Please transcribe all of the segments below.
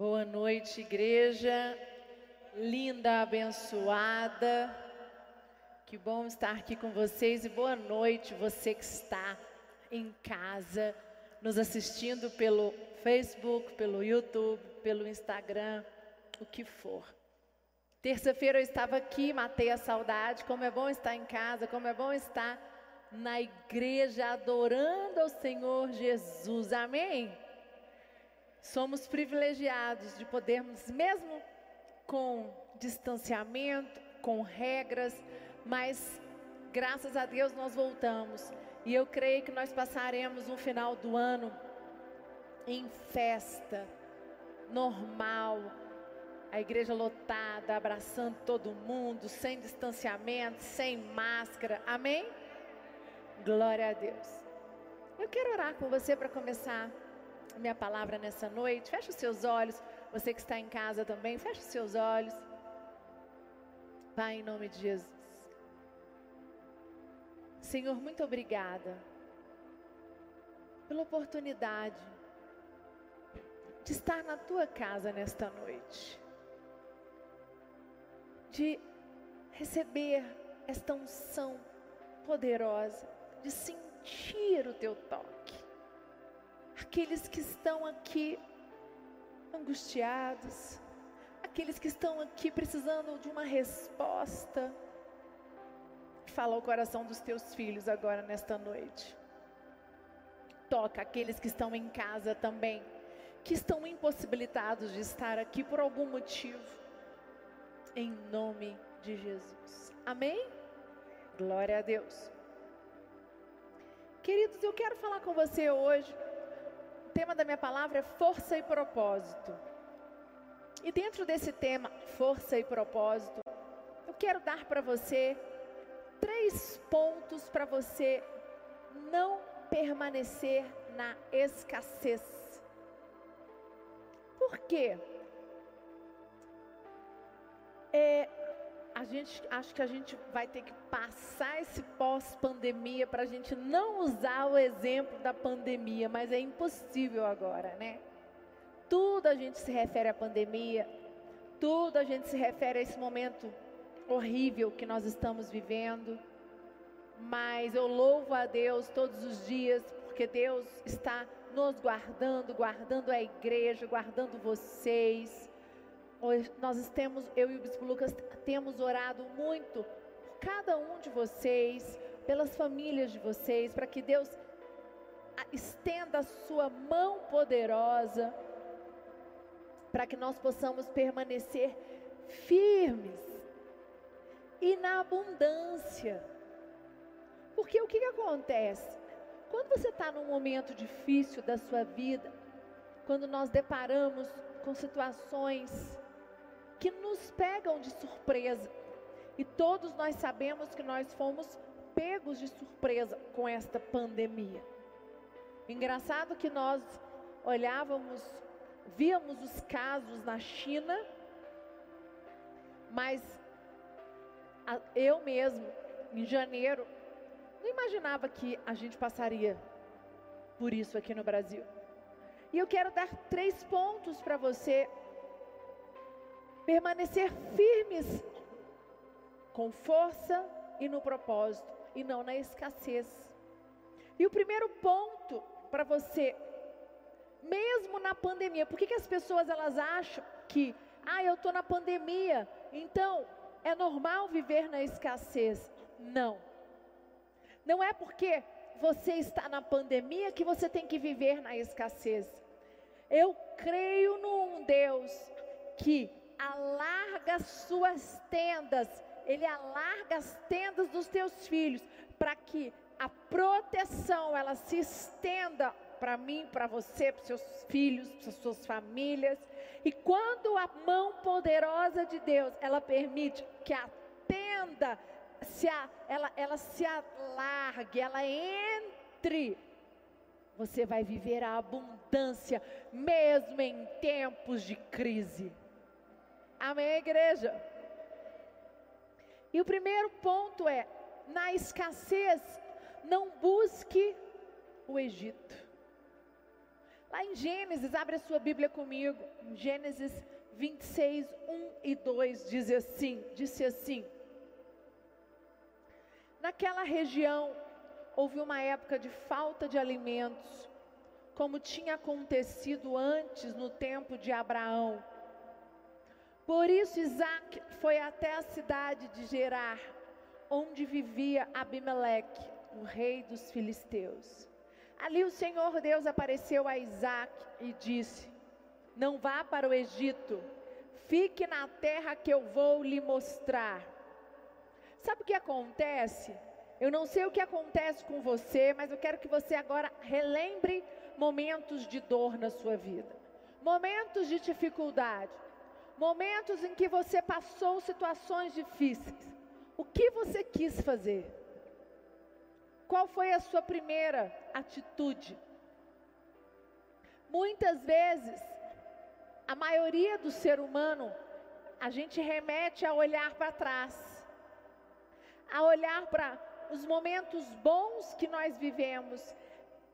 Boa noite, igreja linda, abençoada. Que bom estar aqui com vocês e boa noite, você que está em casa, nos assistindo pelo Facebook, pelo YouTube, pelo Instagram, o que for. Terça-feira eu estava aqui, matei a saudade. Como é bom estar em casa, como é bom estar na igreja adorando ao Senhor Jesus. Amém? Somos privilegiados de podermos, mesmo com distanciamento, com regras, mas graças a Deus nós voltamos. E eu creio que nós passaremos um final do ano em festa, normal, a igreja lotada, abraçando todo mundo, sem distanciamento, sem máscara. Amém? Glória a Deus. Eu quero orar com você para começar minha palavra nessa noite. Feche os seus olhos. Você que está em casa também, feche os seus olhos. Pai, em nome de Jesus. Senhor, muito obrigada pela oportunidade de estar na tua casa nesta noite, de receber esta unção poderosa, de sentir o teu toque aqueles que estão aqui angustiados, aqueles que estão aqui precisando de uma resposta. Fala ao coração dos teus filhos agora nesta noite. Toca aqueles que estão em casa também, que estão impossibilitados de estar aqui por algum motivo. Em nome de Jesus. Amém? Glória a Deus. Queridos, eu quero falar com você hoje tema da minha palavra é força e propósito. E dentro desse tema, força e propósito, eu quero dar para você três pontos para você não permanecer na escassez. Por quê? É, a gente acho que a gente vai ter que passar esse pós-pandemia para a gente não usar o exemplo da pandemia, mas é impossível agora, né? Tudo a gente se refere à pandemia, tudo a gente se refere a esse momento horrível que nós estamos vivendo. Mas eu louvo a Deus todos os dias, porque Deus está nos guardando, guardando a igreja, guardando vocês nós temos, eu e o Bispo Lucas temos orado muito por cada um de vocês, pelas famílias de vocês, para que Deus estenda a sua mão poderosa, para que nós possamos permanecer firmes e na abundância. Porque o que, que acontece? Quando você está num momento difícil da sua vida, quando nós deparamos com situações que nos pegam de surpresa. E todos nós sabemos que nós fomos pegos de surpresa com esta pandemia. Engraçado que nós olhávamos, víamos os casos na China, mas eu mesmo, em janeiro, não imaginava que a gente passaria por isso aqui no Brasil. E eu quero dar três pontos para você permanecer firmes com força e no propósito e não na escassez. E o primeiro ponto para você, mesmo na pandemia, por que, que as pessoas elas acham que, ah, eu estou na pandemia, então é normal viver na escassez? Não. Não é porque você está na pandemia que você tem que viver na escassez. Eu creio num Deus que alarga as suas tendas, Ele alarga as tendas dos teus filhos, para que a proteção ela se estenda para mim, para você, para seus filhos, para suas famílias. E quando a mão poderosa de Deus, ela permite que a tenda se a, ela, ela se alargue, ela entre, você vai viver a abundância, mesmo em tempos de crise. Amém, igreja? E o primeiro ponto é: na escassez, não busque o Egito. Lá em Gênesis, abre a sua Bíblia comigo. Gênesis 26, 1 e 2 diz assim, disse assim: Naquela região houve uma época de falta de alimentos, como tinha acontecido antes no tempo de Abraão. Por isso Isaac foi até a cidade de Gerar, onde vivia Abimeleque, o rei dos filisteus. Ali o Senhor Deus apareceu a Isaac e disse: Não vá para o Egito, fique na terra que eu vou lhe mostrar. Sabe o que acontece? Eu não sei o que acontece com você, mas eu quero que você agora relembre momentos de dor na sua vida, momentos de dificuldade, momentos em que você passou situações difíceis. O que você quis fazer? Qual foi a sua primeira atitude? Muitas vezes, a maioria do ser humano, a gente remete a olhar para trás, a olhar para os momentos bons que nós vivemos,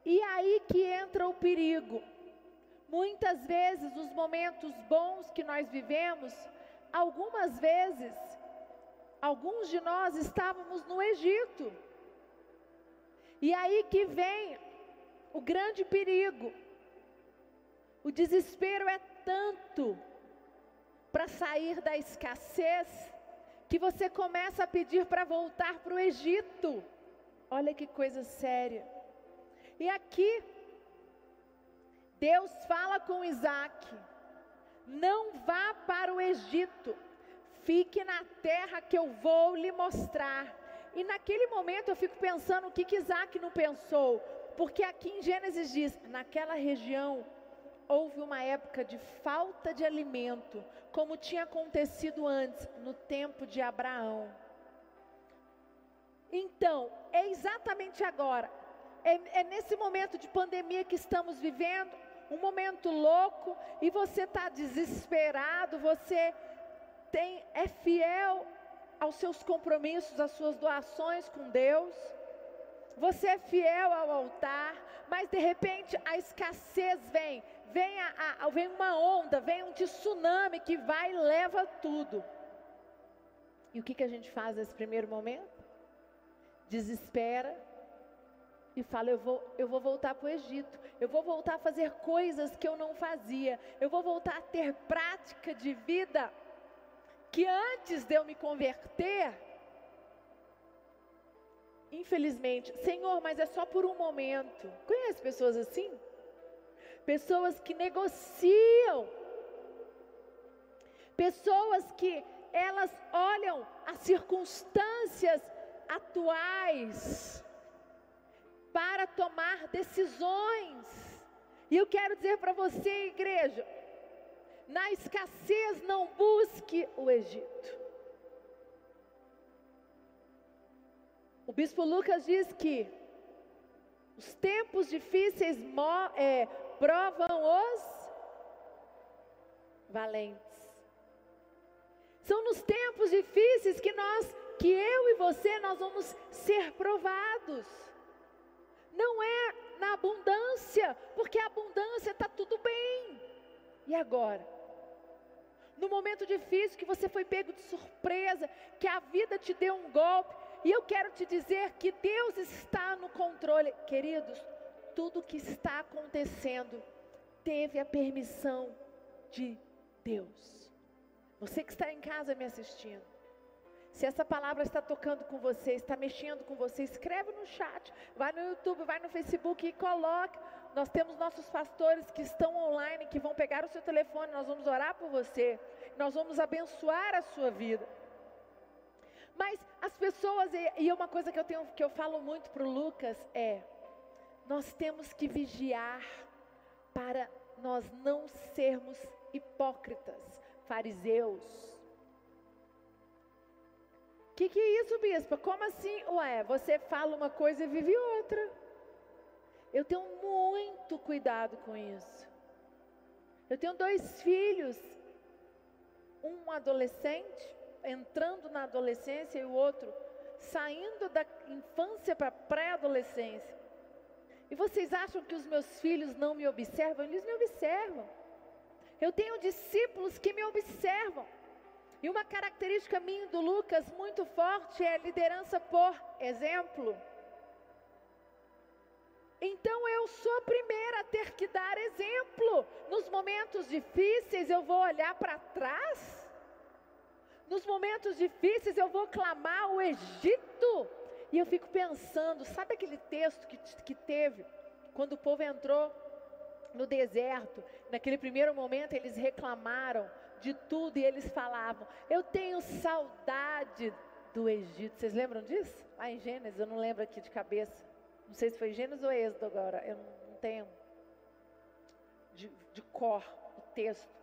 e aí que entra o perigo. Muitas vezes, os momentos bons que nós vivemos, algumas vezes, alguns de nós estávamos no Egito. E aí que vem o grande perigo. O desespero é tanto para sair da escassez que você começa a pedir para voltar para o Egito. Olha que coisa séria. E aqui, Deus fala com Isaac: não vá para o Egito, fique na terra que eu vou lhe mostrar. E naquele momento eu fico pensando o que, que Isaac não pensou, porque aqui em Gênesis diz: naquela região houve uma época de falta de alimento, como tinha acontecido antes, no tempo de Abraão. Então, é exatamente agora, é, é nesse momento de pandemia que estamos vivendo, um momento louco, e você está desesperado, você tem, é fiel aos seus compromissos, às suas doações com Deus. Você é fiel ao altar, mas de repente a escassez vem, vem, a, a, vem uma onda, vem um tsunami que vai e leva tudo. E o que, que a gente faz nesse primeiro momento? Desespera e fala: eu vou, eu vou voltar para o Egito, eu vou voltar a fazer coisas que eu não fazia, eu vou voltar a ter prática de vida que antes de eu me converter, infelizmente, Senhor, mas é só por um momento. Conhece pessoas assim? Pessoas que negociam, pessoas que elas olham as circunstâncias atuais para tomar decisões. E eu quero dizer para você, igreja, na escassez não busque o Egito. O bispo Lucas diz que os tempos difíceis é, provam os valentes. São nos tempos difíceis que nós, que eu e você, nós vamos ser provados. Não é na abundância, porque a abundância está tudo bem. E agora? no momento difícil que você foi pego de surpresa, que a vida te deu um golpe. E eu quero te dizer que Deus está no controle. Queridos, tudo que está acontecendo teve a permissão de Deus. Você que está em casa me assistindo, se essa palavra está tocando com você, está mexendo com você, escreve no chat, vai no YouTube, vai no Facebook e coloca nós temos nossos pastores que estão online, que vão pegar o seu telefone, nós vamos orar por você, nós vamos abençoar a sua vida. Mas as pessoas, e uma coisa que eu tenho, que eu falo muito para o Lucas é: nós temos que vigiar para nós não sermos hipócritas, fariseus. Que, que é isso, bispa? Como assim? Ué, você fala uma coisa e vive outra. Eu tenho muito cuidado com isso. Eu tenho dois filhos, um adolescente, entrando na adolescência, e o outro saindo da infância para pré-adolescência. E vocês acham que os meus filhos não me observam? Eles me observam. Eu tenho discípulos que me observam. E uma característica minha do Lucas muito forte é liderança por exemplo. Então eu sou a primeira a ter que dar exemplo. Nos momentos difíceis eu vou olhar para trás. Nos momentos difíceis eu vou clamar o Egito. E eu fico pensando, sabe aquele texto que, que teve quando o povo entrou no deserto? Naquele primeiro momento eles reclamaram de tudo e eles falavam: Eu tenho saudade do Egito. Vocês lembram disso? Lá em Gênesis, eu não lembro aqui de cabeça. Não sei se foi Gênesis ou Êxodo agora. Eu não tenho de, de cor o texto.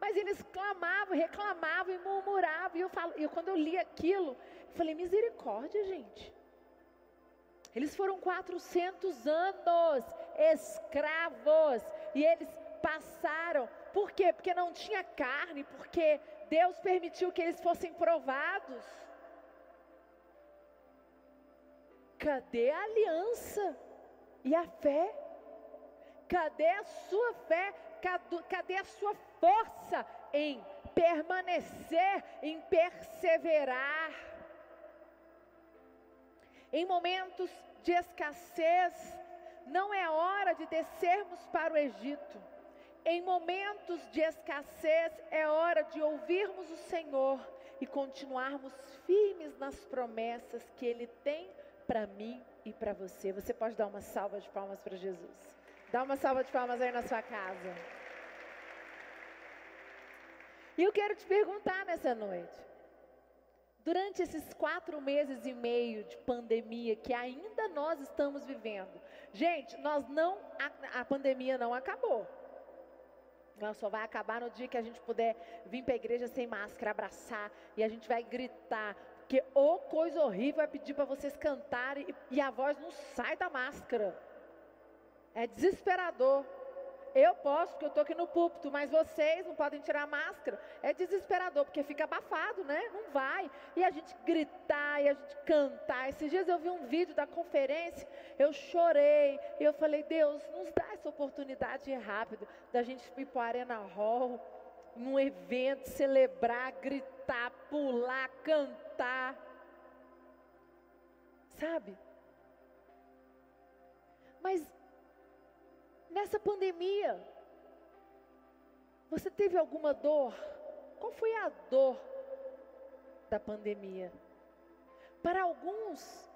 Mas eles clamavam, reclamavam e murmuravam. E eu, falo, e quando eu li aquilo, eu falei: Misericórdia, gente. Eles foram 400 anos escravos e eles passaram. Por quê? Porque não tinha carne, porque Deus permitiu que eles fossem provados. Cadê a aliança e a fé? Cadê a sua fé? Cadê a sua força em permanecer, em perseverar? Em momentos de escassez, não é hora de descermos para o Egito. Em momentos de escassez, é hora de ouvirmos o Senhor e continuarmos firmes nas promessas que Ele tem para mim e para você. Você pode dar uma salva de palmas para Jesus. Dá uma salva de palmas aí na sua casa. E eu quero te perguntar nessa noite. Durante esses quatro meses e meio de pandemia que ainda nós estamos vivendo, gente, nós não a, a pandemia não acabou. Ela só vai acabar no dia que a gente puder vir para a igreja sem máscara, abraçar e a gente vai gritar, porque ô coisa horrível é pedir para vocês cantarem e a voz não sai da máscara. É desesperador. Eu posso, porque eu estou aqui no púlpito, mas vocês não podem tirar a máscara. É desesperador, porque fica abafado, né? Não vai. E a gente gritar, e a gente cantar. Esses dias eu vi um vídeo da conferência, eu chorei. E eu falei, Deus, nos dá essa oportunidade rápido da gente ir para Arena Hall, num evento, celebrar, gritar, pular, cantar. Sabe? Mas nessa pandemia, você teve alguma dor? Qual foi a dor da pandemia? Para alguns,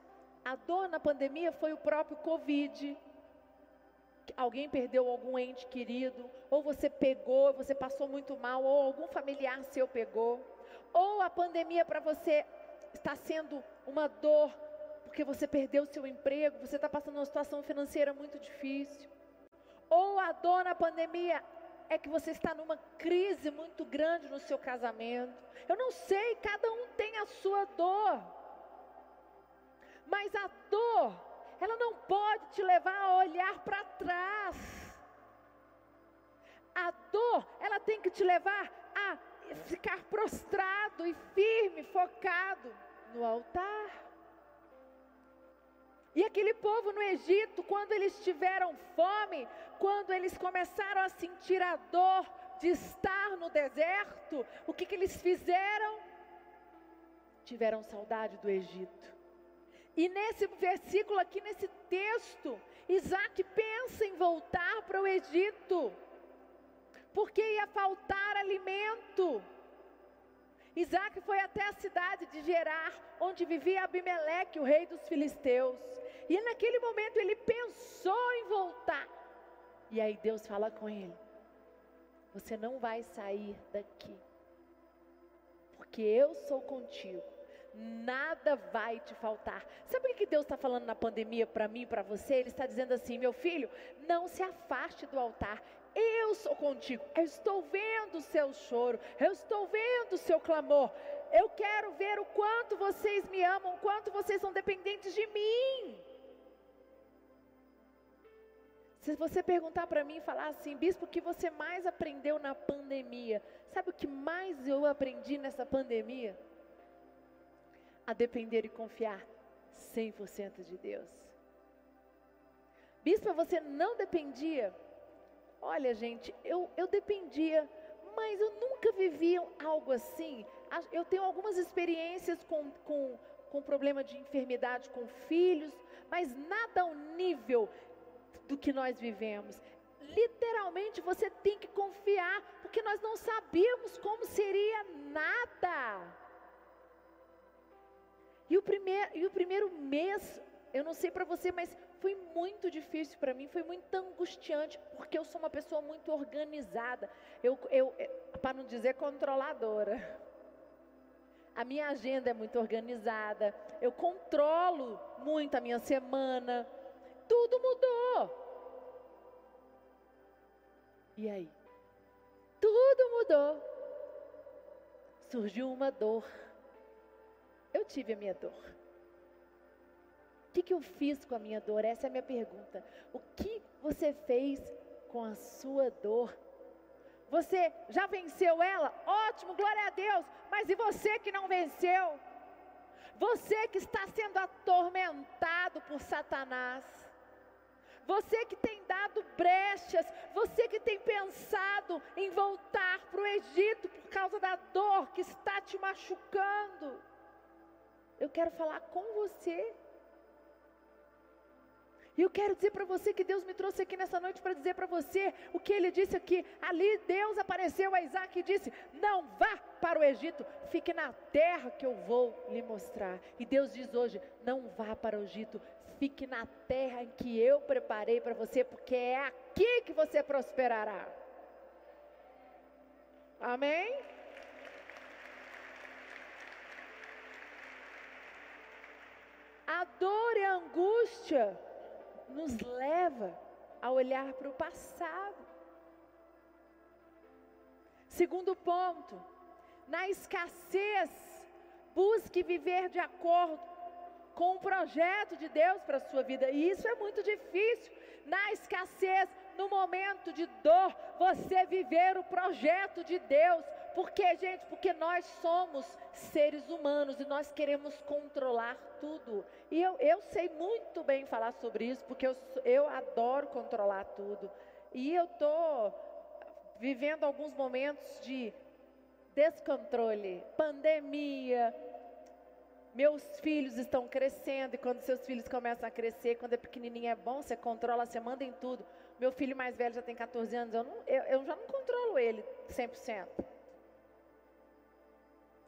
a dor na pandemia foi o próprio Covid. Alguém perdeu algum ente querido, ou você pegou, você passou muito mal, ou algum familiar seu pegou. Ou a pandemia para você está sendo uma dor porque você perdeu seu emprego, você está passando uma situação financeira muito difícil ou a dor na pandemia é que você está numa crise muito grande no seu casamento. Eu não sei, cada um tem a sua dor. Mas a dor, ela não pode te levar a olhar para trás. A dor, ela tem que te levar a ficar prostrado e firme, focado no altar. E aquele povo no Egito, quando eles tiveram fome, quando eles começaram a sentir a dor de estar no deserto, o que, que eles fizeram? Tiveram saudade do Egito. E nesse versículo aqui, nesse texto, Isaac pensa em voltar para o Egito, porque ia faltar alimento. Isaac foi até a cidade de Gerar, onde vivia Abimeleque, o rei dos filisteus. E naquele momento ele pensou em voltar. E aí Deus fala com ele: Você não vai sair daqui, porque eu sou contigo. Nada vai te faltar. Sabe o que Deus está falando na pandemia para mim, para você? Ele está dizendo assim: meu filho, não se afaste do altar. Eu sou contigo. Eu estou vendo o seu choro. Eu estou vendo o seu clamor. Eu quero ver o quanto vocês me amam, o quanto vocês são dependentes de mim. Se você perguntar para mim e falar assim, bispo, o que você mais aprendeu na pandemia? Sabe o que mais eu aprendi nessa pandemia? A depender e confiar 100% de Deus. Bispa, você não dependia? Olha, gente, eu, eu dependia, mas eu nunca vivi algo assim. Eu tenho algumas experiências com, com, com problema de enfermidade com filhos, mas nada ao nível do que nós vivemos. Literalmente você tem que confiar, porque nós não sabíamos como seria nada. E o primeiro, e o primeiro mês, eu não sei para você, mas foi muito difícil para mim, foi muito angustiante, porque eu sou uma pessoa muito organizada. Eu, eu para não dizer controladora. A minha agenda é muito organizada. Eu controlo muito a minha semana. Tudo mudou. E aí? Tudo mudou. Surgiu uma dor. Eu tive a minha dor. O que, que eu fiz com a minha dor? Essa é a minha pergunta. O que você fez com a sua dor? Você já venceu ela? Ótimo, glória a Deus. Mas e você que não venceu? Você que está sendo atormentado por Satanás? Você que tem dado brechas, você que tem pensado em voltar para o Egito por causa da dor que está te machucando. Eu quero falar com você. E eu quero dizer para você que Deus me trouxe aqui nessa noite para dizer para você o que ele disse aqui. Ali Deus apareceu a Isaac e disse: Não vá para o Egito, fique na terra que eu vou lhe mostrar. E Deus diz hoje: Não vá para o Egito, fique na terra em que eu preparei para você, porque é aqui que você prosperará. Amém? A dor e a angústia nos leva a olhar para o passado. Segundo ponto, na escassez, busque viver de acordo com o projeto de Deus para a sua vida. E isso é muito difícil. Na escassez, no momento de dor, você viver o projeto de Deus. Por quê, gente? Porque nós somos seres humanos e nós queremos controlar tudo. E eu, eu sei muito bem falar sobre isso, porque eu, eu adoro controlar tudo. E eu estou vivendo alguns momentos de descontrole, pandemia, meus filhos estão crescendo, e quando seus filhos começam a crescer, quando é pequenininho é bom, você controla, você manda em tudo. Meu filho mais velho já tem 14 anos, eu, não, eu, eu já não controlo ele 100%.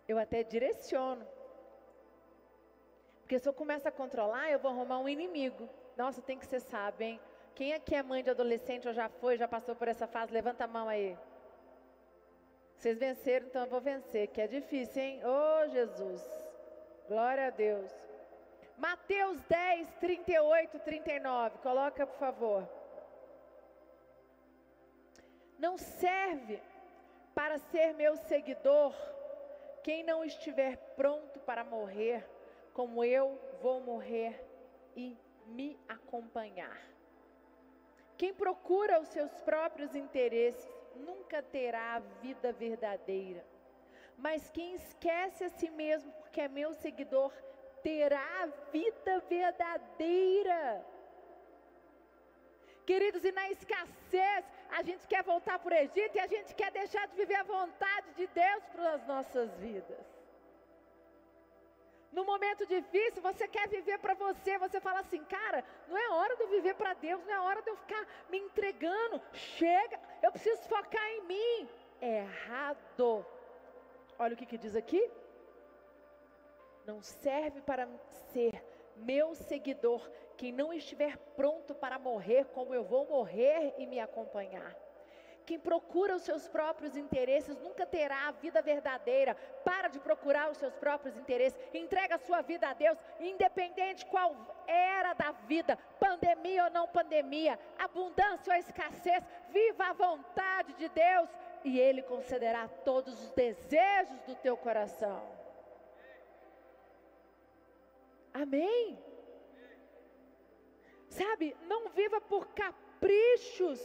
Eu até direciono. Porque se eu começo a controlar, eu vou arrumar um inimigo. Nossa, tem que ser sábio, hein? Quem aqui é mãe de adolescente ou já foi, já passou por essa fase? Levanta a mão aí. Vocês venceram, então eu vou vencer, que é difícil, hein? Ô oh, Jesus. Glória a Deus. Mateus 10, 38, 39. Coloca, por favor. Não serve para ser meu seguidor quem não estiver pronto para morrer, como eu vou morrer e me acompanhar. Quem procura os seus próprios interesses nunca terá a vida verdadeira. Mas quem esquece a si mesmo que é meu seguidor terá a vida verdadeira. Queridos, e na escassez, a gente quer voltar para o Egito e a gente quer deixar de viver a vontade de Deus para as nossas vidas. No momento difícil, você quer viver para você, você fala assim, cara, não é hora de eu viver para Deus, não é hora de eu ficar me entregando. Chega, eu preciso focar em mim. Errado. Olha o que, que diz aqui não serve para ser meu seguidor quem não estiver pronto para morrer como eu vou morrer e me acompanhar. Quem procura os seus próprios interesses nunca terá a vida verdadeira. Para de procurar os seus próprios interesses. Entrega a sua vida a Deus, independente qual era da vida, pandemia ou não pandemia, abundância ou escassez. Viva a vontade de Deus e Ele concederá todos os desejos do teu coração. Amém? Sabe, não viva por caprichos,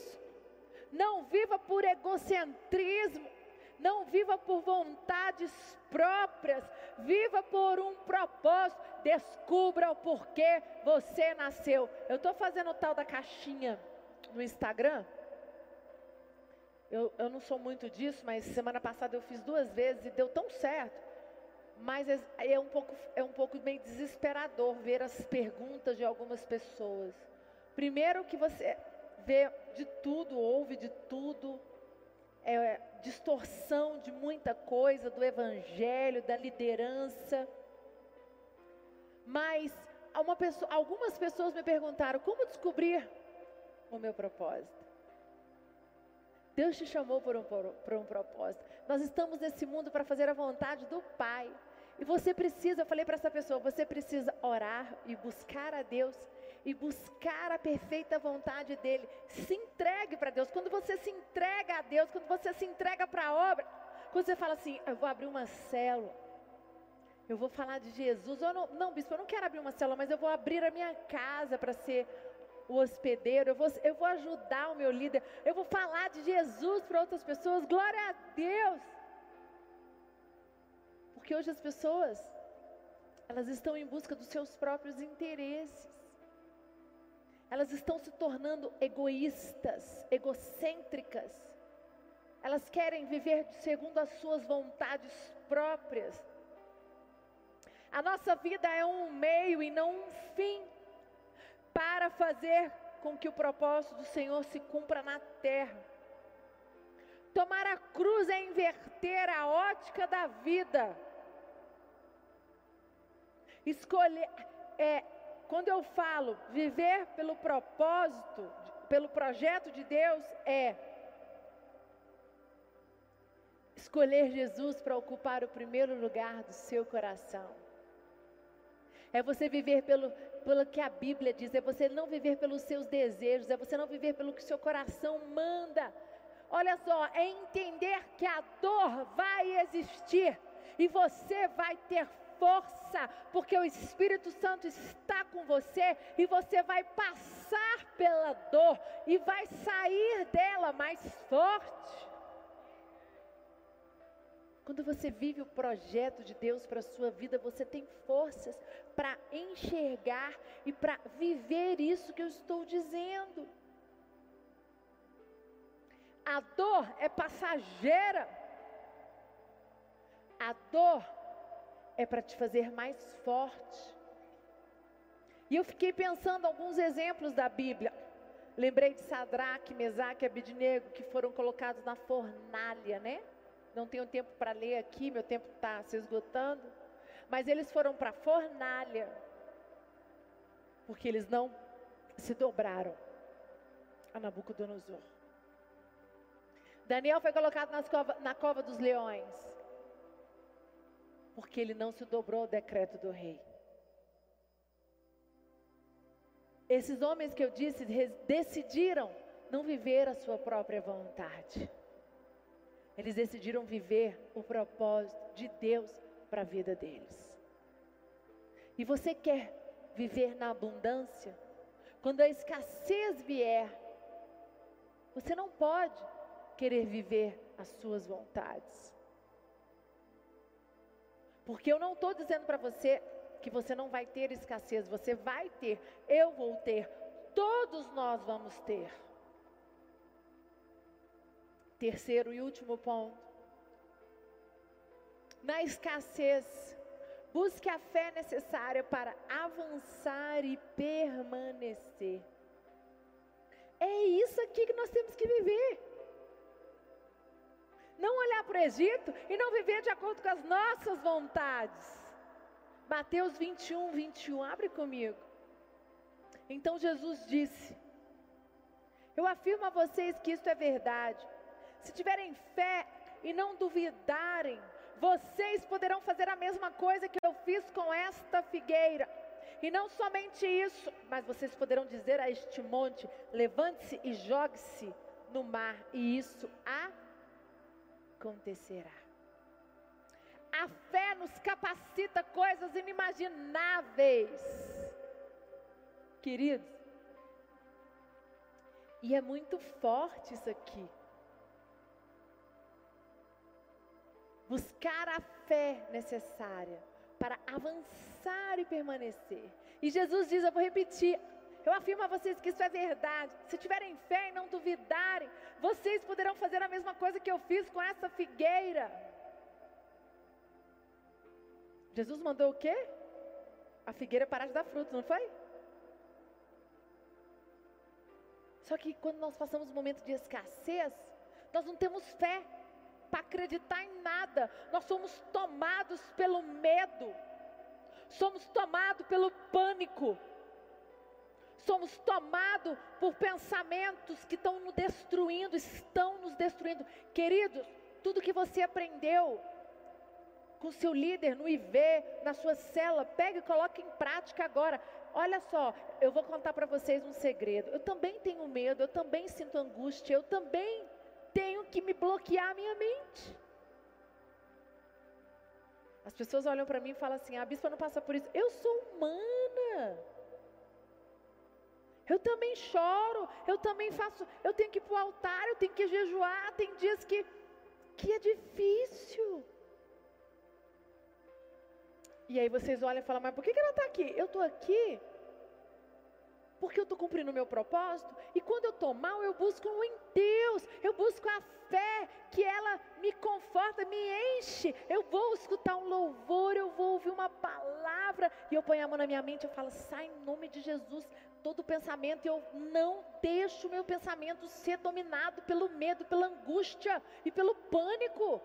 não viva por egocentrismo, não viva por vontades próprias, viva por um propósito. descubra o porquê você nasceu. Eu estou fazendo o tal da caixinha no Instagram. Eu, eu não sou muito disso, mas semana passada eu fiz duas vezes e deu tão certo. Mas é, é um pouco, é um pouco meio desesperador ver as perguntas de algumas pessoas. Primeiro que você vê de tudo, ouve de tudo, é, distorção de muita coisa do evangelho, da liderança. Mas pessoa, algumas pessoas me perguntaram como descobrir o meu propósito. Deus te chamou por um, por, um propósito. Nós estamos nesse mundo para fazer a vontade do Pai. E você precisa, eu falei para essa pessoa, você precisa orar e buscar a Deus e buscar a perfeita vontade dele. Se entregue para Deus. Quando você se entrega a Deus, quando você se entrega para a obra, quando você fala assim, eu vou abrir uma célula, eu vou falar de Jesus. Ou não, não, bispo, eu não quero abrir uma célula, mas eu vou abrir a minha casa para ser o hospedeiro, eu vou, eu vou ajudar o meu líder, eu vou falar de Jesus para outras pessoas. Glória a Deus! Porque hoje as pessoas, elas estão em busca dos seus próprios interesses. Elas estão se tornando egoístas, egocêntricas. Elas querem viver segundo as suas vontades próprias. A nossa vida é um meio e não um fim para fazer com que o propósito do Senhor se cumpra na terra. Tomar a cruz é inverter a ótica da vida. Escolher é quando eu falo viver pelo propósito, pelo projeto de Deus, é escolher Jesus para ocupar o primeiro lugar do seu coração. É você viver pelo, pelo que a Bíblia diz, é você não viver pelos seus desejos, é você não viver pelo que seu coração manda. Olha só, é entender que a dor vai existir e você vai ter força, porque o Espírito Santo está com você e você vai passar pela dor e vai sair dela mais forte. Quando você vive o projeto de Deus para a sua vida, você tem forças para enxergar e para viver isso que eu estou dizendo. A dor é passageira. A dor é para te fazer mais forte. E eu fiquei pensando alguns exemplos da Bíblia. Lembrei de Sadraque, Mesaque e Abidnego, que foram colocados na fornalha, né? Não tenho tempo para ler aqui, meu tempo está se esgotando. Mas eles foram para a fornalha, porque eles não se dobraram a Nabucodonosor. Daniel foi colocado cova, na cova dos leões porque ele não se dobrou ao decreto do rei. Esses homens que eu disse decidiram não viver a sua própria vontade. Eles decidiram viver o propósito de Deus para a vida deles. E você quer viver na abundância? Quando a escassez vier, você não pode querer viver as suas vontades. Porque eu não estou dizendo para você que você não vai ter escassez, você vai ter, eu vou ter, todos nós vamos ter. Terceiro e último ponto. Na escassez, busque a fé necessária para avançar e permanecer. É isso aqui que nós temos que viver não olhar para o Egito e não viver de acordo com as nossas vontades. Mateus 21, 21, abre comigo. Então Jesus disse: Eu afirmo a vocês que isto é verdade. Se tiverem fé e não duvidarem, vocês poderão fazer a mesma coisa que eu fiz com esta figueira. E não somente isso, mas vocês poderão dizer a este monte: levante-se e jogue-se no mar, e isso a acontecerá. A fé nos capacita coisas inimagináveis, queridos. E é muito forte isso aqui. Buscar a fé necessária para avançar e permanecer. E Jesus diz: Eu vou repetir, eu afirmo a vocês que isso é verdade. Se tiverem fé e não duvidarem, vocês poderão fazer a mesma coisa que eu fiz com essa figueira. Jesus mandou o quê? A figueira parar de dar frutos, não foi? Só que quando nós passamos um momento de escassez, nós não temos fé para acreditar em nada. Nós somos tomados pelo medo. Somos tomados pelo pânico somos tomados por pensamentos que estão nos destruindo, estão nos destruindo. Queridos, tudo que você aprendeu com seu líder no IV, na sua cela, pega e coloque em prática agora. Olha só, eu vou contar para vocês um segredo. Eu também tenho medo, eu também sinto angústia, eu também tenho que me bloquear a minha mente. As pessoas olham para mim e falam assim: a bispa não passa por isso. Eu sou humana. Eu também choro, eu também faço, eu tenho que ir para o altar, eu tenho que jejuar, tem dias que, que é difícil. E aí vocês olham e falam, mas por que, que ela está aqui? Eu estou aqui porque eu estou cumprindo o meu propósito, e quando eu estou mal, eu busco em Deus, eu busco a fé, que ela me conforta, me enche. Eu vou escutar um louvor, eu vou ouvir uma palavra, e eu ponho a mão na minha mente, eu falo, sai em nome de Jesus, todo pensamento, eu não deixo meu pensamento ser dominado pelo medo, pela angústia e pelo pânico.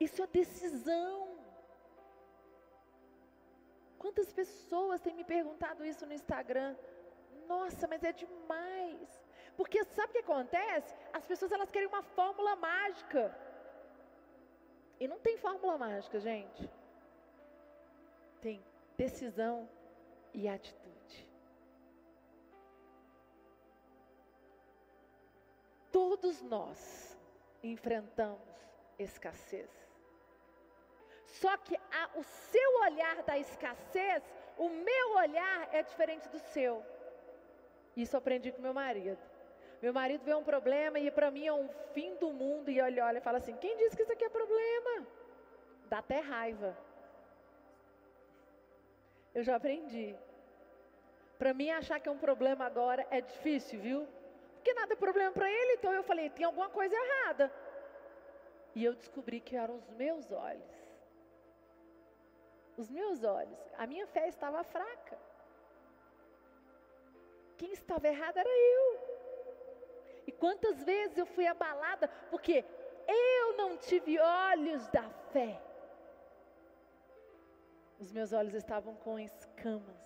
Isso é decisão. Quantas pessoas têm me perguntado isso no Instagram? Nossa, mas é demais. Porque sabe o que acontece? As pessoas elas querem uma fórmula mágica. E não tem fórmula mágica, gente. Tem decisão e atitude. Todos nós enfrentamos escassez. Só que a, o seu olhar da escassez, o meu olhar é diferente do seu. Isso aprendi com meu marido. Meu marido vê um problema e para mim é um fim do mundo e olha, olha e fala assim: quem disse que isso aqui é problema? Dá até raiva. Eu já aprendi. Para mim, achar que é um problema agora é difícil, viu? Porque nada é problema para ele, então eu falei: tem alguma coisa errada. E eu descobri que eram os meus olhos. Os meus olhos. A minha fé estava fraca. Quem estava errado era eu. E quantas vezes eu fui abalada porque eu não tive olhos da fé. Os meus olhos estavam com escamas.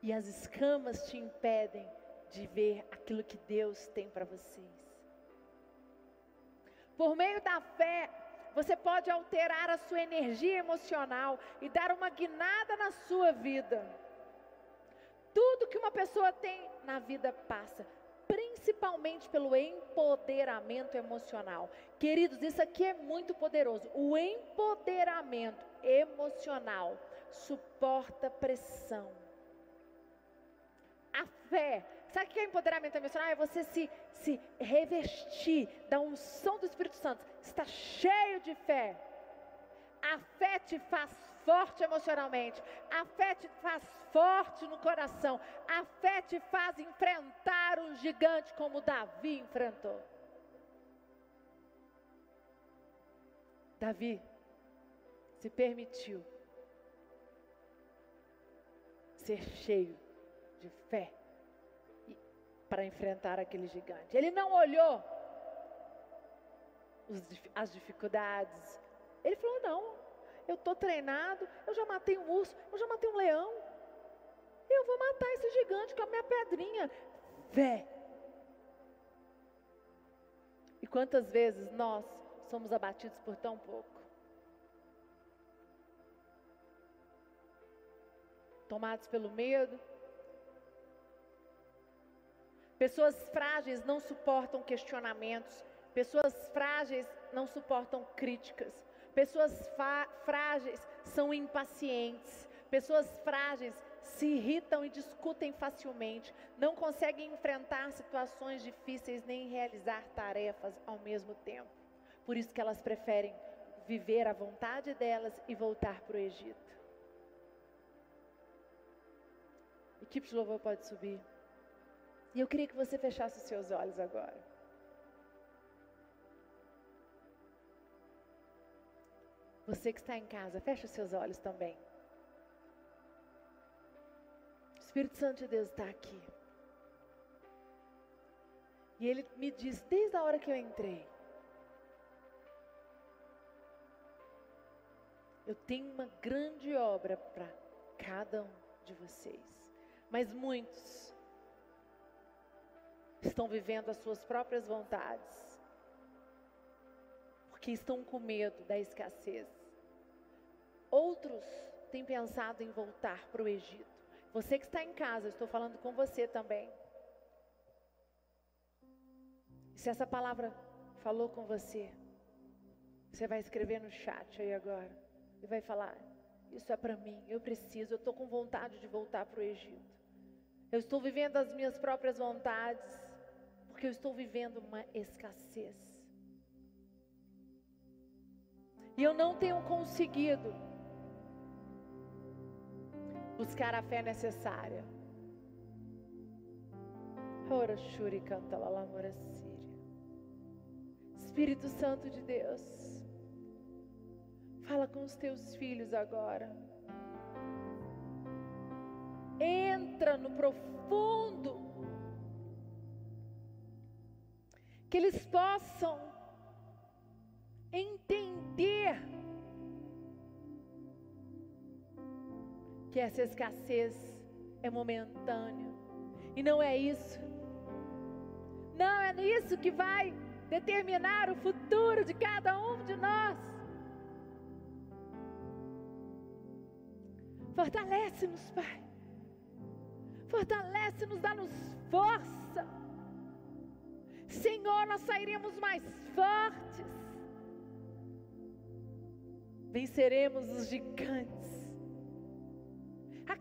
E as escamas te impedem de ver aquilo que Deus tem para vocês. Por meio da fé, você pode alterar a sua energia emocional e dar uma guinada na sua vida. Tudo que uma pessoa tem na vida passa principalmente pelo empoderamento emocional. Queridos, isso aqui é muito poderoso. O empoderamento emocional suporta pressão. A fé, sabe o que é empoderamento emocional? É você se, se revestir da unção do Espírito Santo. Está cheio de fé. A fé te faz forte emocionalmente. A fé te faz forte no coração. A fé te faz enfrentar um gigante como Davi enfrentou. Davi se permitiu ser cheio de fé para enfrentar aquele gigante. Ele não olhou as dificuldades. Ele falou: não, eu estou treinado, eu já matei um urso, eu já matei um leão. Eu vou matar esse gigante com a minha pedrinha. Fé. E quantas vezes nós somos abatidos por tão pouco? Tomados pelo medo. Pessoas frágeis não suportam questionamentos. Pessoas frágeis não suportam críticas. Pessoas frágeis são impacientes. Pessoas frágeis se irritam e discutem facilmente, não conseguem enfrentar situações difíceis nem realizar tarefas ao mesmo tempo. Por isso que elas preferem viver a vontade delas e voltar para o Egito. Equipe de louvor pode subir. E eu queria que você fechasse os seus olhos agora. Você que está em casa, fecha os seus olhos também. O Espírito Santo de Deus está aqui. E ele me diz desde a hora que eu entrei: Eu tenho uma grande obra para cada um de vocês. Mas muitos estão vivendo as suas próprias vontades, porque estão com medo da escassez. Outros têm pensado em voltar para o Egito. Você que está em casa, estou falando com você também. Se essa palavra falou com você, você vai escrever no chat aí agora e vai falar: Isso é para mim, eu preciso, eu estou com vontade de voltar para o Egito. Eu estou vivendo as minhas próprias vontades, porque eu estou vivendo uma escassez. E eu não tenho conseguido buscar a fé necessária. Canta. Espírito Santo de Deus, fala com os teus filhos agora entra no profundo, que eles possam entender que essa escassez é momentânea e não é isso. Não é isso que vai determinar o futuro de cada um de nós. Fortalece-nos, Pai. Fortalece-nos, dá-nos força. Senhor, nós sairemos mais fortes. Venceremos os gigantes.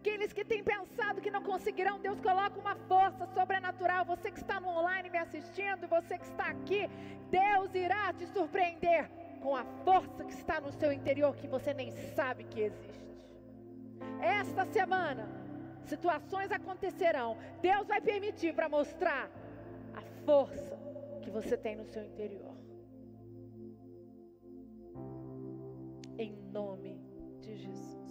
Aqueles que têm pensado que não conseguirão, Deus coloca uma força sobrenatural. Você que está no online me assistindo, você que está aqui, Deus irá te surpreender com a força que está no seu interior que você nem sabe que existe. Esta semana, situações acontecerão. Deus vai permitir para mostrar a força que você tem no seu interior. Em nome de Jesus.